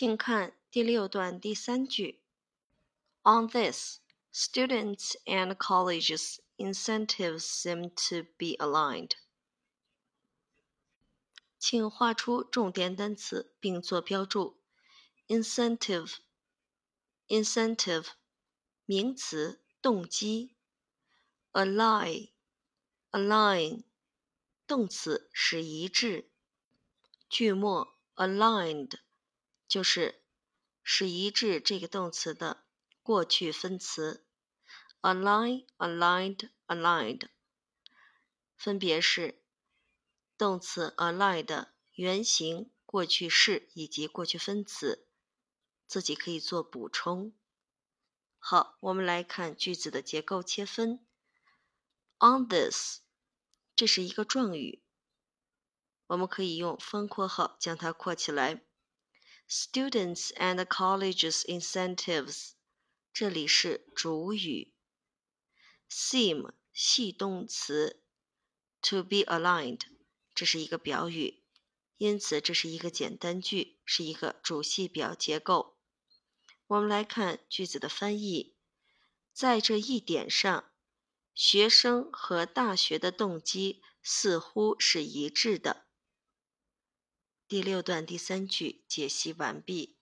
请看第六段第三句。On this, students and colleges' incentives seem to be aligned. 请画出重点单词并做标注。incentive incentive 名词，动机。align align 动词，使一致。句末 aligned 就是使一致这个动词的过去分词。align aligned aligned 分别是动词 align 的原形、过去式以及过去分词。自己可以做补充。好，我们来看句子的结构切分。On this，这是一个状语，我们可以用方括号将它括起来。Students and colleges' incentives，这里是主语。Seem 系动词，to be aligned，这是一个表语，因此这是一个简单句，是一个主系表结构。我们来看句子的翻译，在这一点上，学生和大学的动机似乎是一致的。第六段第三句解析完毕。